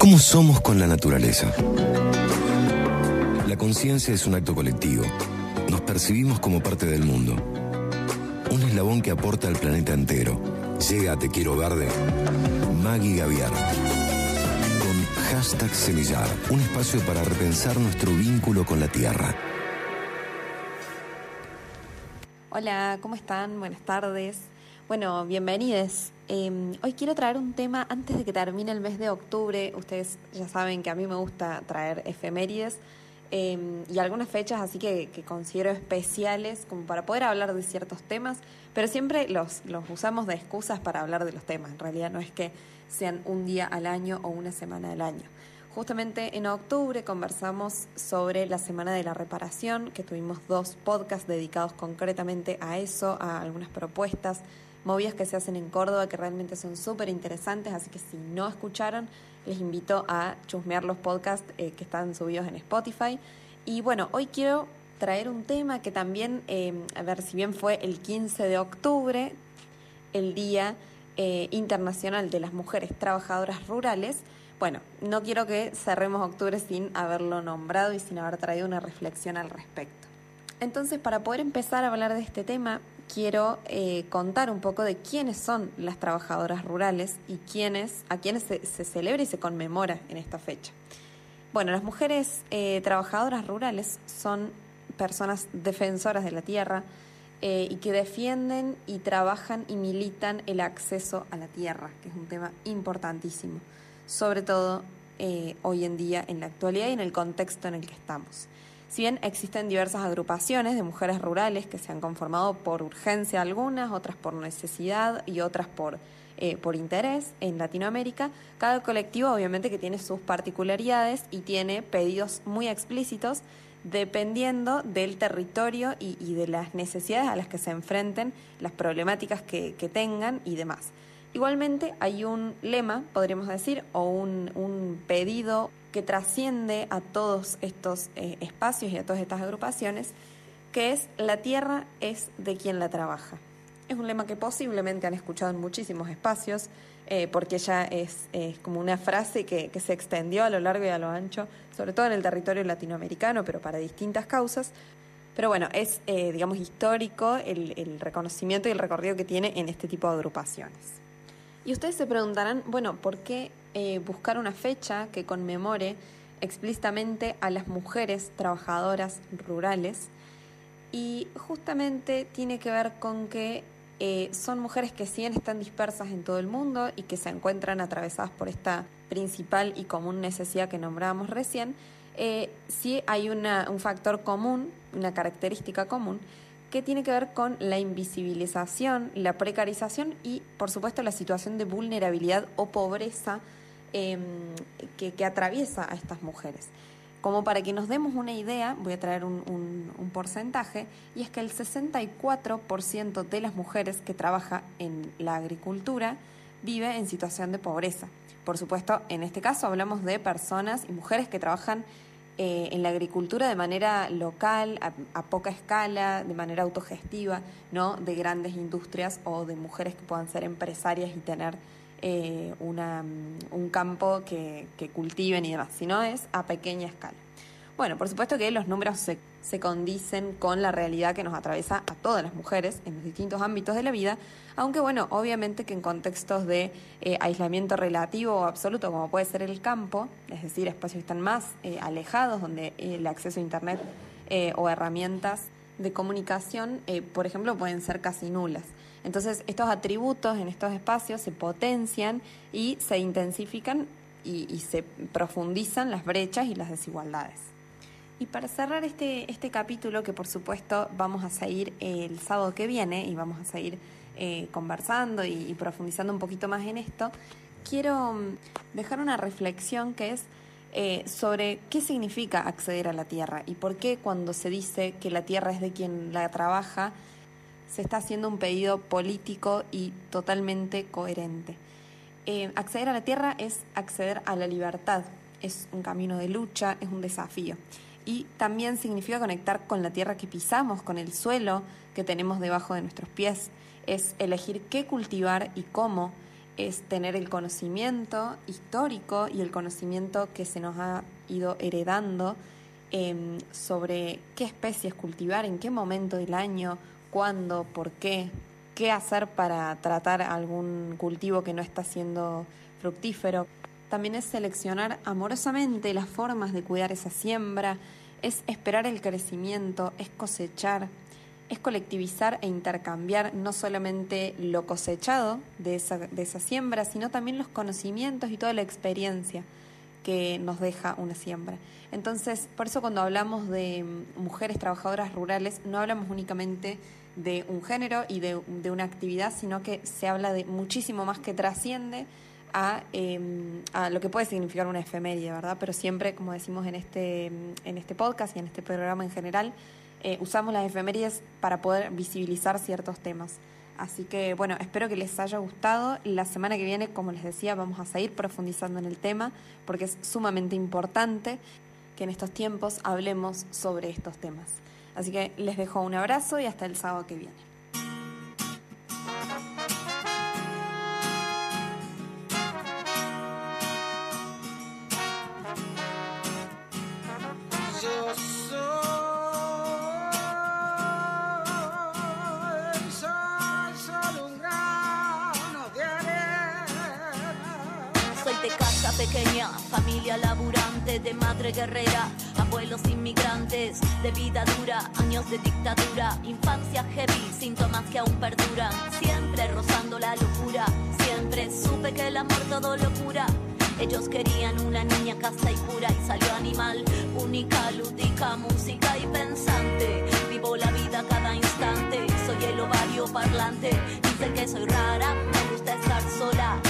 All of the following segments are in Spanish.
¿Cómo somos con la naturaleza? La conciencia es un acto colectivo. Nos percibimos como parte del mundo. Un eslabón que aporta al planeta entero. Llega Te Quiero Verde. Maggie Gaviar. Con hashtag Semillar. Un espacio para repensar nuestro vínculo con la tierra. Hola, ¿cómo están? Buenas tardes. Bueno, bienvenidos. Em, hoy quiero traer un tema antes de que termine el mes de octubre. Ustedes ya saben que a mí me gusta traer efemérides em, y algunas fechas así que, considero especiales como para poder hablar de ciertos temas, pero siempre los, los usamos de excusas para hablar de los temas. En realidad no es que sean un día al año o una semana al año. Justamente en octubre conversamos sobre la Semana de la Reparación, que tuvimos dos podcasts dedicados concretamente a eso, a algunas propuestas movidas que se hacen en Córdoba que realmente son súper interesantes, así que si no escucharon, les invito a chusmear los podcasts eh, que están subidos en Spotify. Y bueno, hoy quiero traer un tema que también, eh, a ver, si bien fue el 15 de octubre, el Día eh, Internacional de las Mujeres Trabajadoras Rurales, bueno, no quiero que cerremos octubre sin haberlo nombrado y sin haber traído una reflexión al respecto. Entonces, para poder empezar a hablar de este tema, quiero eh, contar un poco de quiénes son las trabajadoras rurales y quiénes, a quiénes se, celebra y se conmemora en esta fecha. Bueno, las mujeres eh, trabajadoras rurales son personas defensoras de la tierra eh, y que defienden y trabajan y militan el acceso a la tierra, que es un tema importantísimo, sobre todo hoy en día en la actualidad y en el contexto en el que estamos. Si bien existen diversas agrupaciones de mujeres rurales que se han conformado por urgencia algunas, otras por necesidad y otras por, eh, por interés en Latinoamérica, cada colectivo obviamente que tiene sus particularidades y tiene pedidos muy explícitos dependiendo del territorio y, de las necesidades a las que se enfrenten, las problemáticas que, que tengan y demás. Igualmente hay un lema, podríamos decir, o un, un pedido que trasciende a todos estos eh, espacios y a todas estas agrupaciones, que es la tierra es de quien la trabaja. Es un lema que posiblemente han escuchado en muchísimos espacios, eh, porque ya es, como una frase que, se extendió a lo largo y a lo ancho, sobre todo en el territorio latinoamericano, pero para distintas causas. Pero bueno, es, eh, digamos, histórico el, el reconocimiento y el recorrido que tiene en este tipo de agrupaciones. Y ustedes se preguntarán, bueno, ¿por qué eh, buscar una fecha que conmemore explícitamente a las mujeres trabajadoras rurales? Y justamente tiene que ver con que eh, son mujeres que sí están dispersas en todo el mundo y que se encuentran atravesadas por esta principal y común necesidad que nombrábamos recién, eh, sí hay una, un factor común, una característica común, que tiene que ver con la invisibilización, la precarización y, por supuesto, la situación de vulnerabilidad o pobreza em, que, atraviesa a estas mujeres. Como para que nos demos una idea, voy a traer un, porcentaje, y es que el 64% de las mujeres que trabajan en la agricultura vive en situación de pobreza. Por supuesto, en este caso hablamos de personas y mujeres que trabajan eh, en la agricultura de manera local, a, poca escala, de manera autogestiva, no de grandes industrias o de mujeres que puedan ser empresarias y tener eh, una, un campo que, cultiven y demás, sino es a pequeña escala. Bueno, por supuesto que los números se, se, condicen con la realidad que nos atraviesa a todas las mujeres en los distintos ámbitos de la vida, aunque bueno, obviamente que en contextos de eh, aislamiento relativo o absoluto, como puede ser el campo, es decir, espacios que están más eh, alejados, donde el acceso a Internet eh, o herramientas de comunicación, por ejemplo, pueden ser casi nulas. Entonces, estos atributos en estos espacios se potencian y se intensifican y se profundizan las brechas y las desigualdades. Y para cerrar este, este capítulo, que por supuesto vamos a seguir el sábado que viene y vamos a seguir eh, conversando y, profundizando un poquito más en esto, quiero mm, dejar una reflexión que es eh, sobre qué significa acceder a la tierra y por qué cuando se dice que la tierra es de quien la trabaja, se está haciendo un pedido político y totalmente coherente. Eh, acceder a la tierra es acceder a la libertad, es un camino de lucha, es un desafío y también significa conectar con la tierra que pisamos, con el suelo que tenemos debajo de nuestros pies. Es elegir qué cultivar y cómo, es tener el conocimiento histórico y el conocimiento que se nos ha ido heredando em, sobre qué especies cultivar, en qué momento del año, cuándo, por qué, qué hacer para tratar algún cultivo que no está siendo fructífero. También es seleccionar amorosamente las formas de cuidar esa siembra, es esperar el crecimiento, es cosechar, es colectivizar e intercambiar no solamente lo cosechado de esa, de esa siembra, sino también los conocimientos y toda la experiencia que nos deja una siembra. Entonces, por eso cuando hablamos de mm, mujeres trabajadoras rurales, no hablamos únicamente de un género y de, de una actividad, sino que se habla de muchísimo más que trasciende a, em, a, lo que puede significar una efeméride, ¿verdad? Pero siempre, como decimos en este, en este podcast y en este programa en general, eh, usamos las efemérides para poder visibilizar ciertos temas. Así que bueno, espero que les haya gustado. La semana que viene, como les decía, vamos a seguir profundizando en el tema porque es sumamente importante que en estos tiempos hablemos sobre estos temas. Así que les dejo un abrazo y hasta el sábado que viene. Pequeña, familia laburante de madre guerrera, abuelos inmigrantes de vida dura, años de dictadura, infancia heavy, síntomas que aún perduran, siempre rozando la locura, siempre supe que el amor todo lo cura. Ellos querían una niña casta y pura y salió animal, única, lúdica, música y pensante. Vivo la vida cada instante, soy el ovario parlante. Dicen que soy rara, me gusta estar sola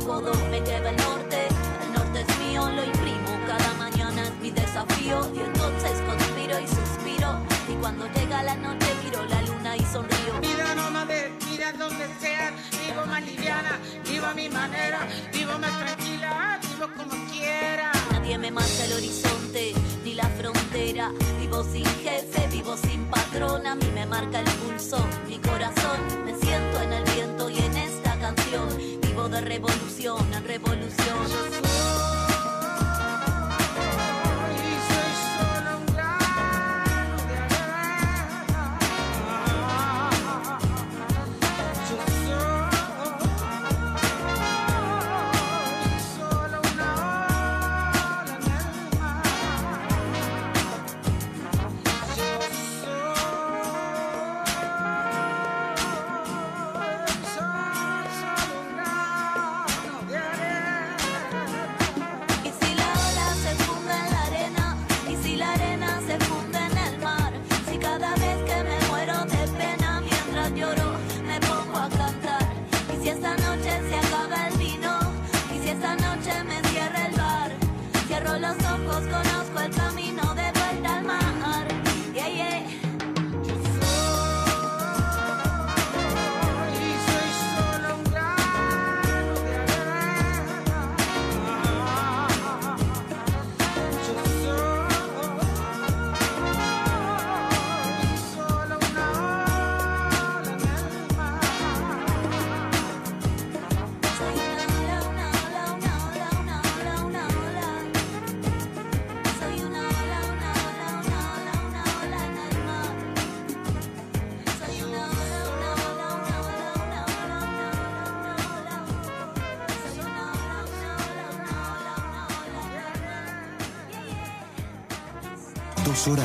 Codo me lleva el norte. El norte es mío, lo imprimo. Cada mañana es mi desafío y entonces conspiro y suspiro. Y cuando llega la noche miro la luna y sonrío. Vida nómade, mira donde sea, vivo más liviana, vivo a mi manera, vivo más tranquila, vivo como quiera. Nadie me marca el horizonte ni la frontera. Vivo sin jefe, vivo sin patrón. A mí me marca el révolution, je sais. impulsora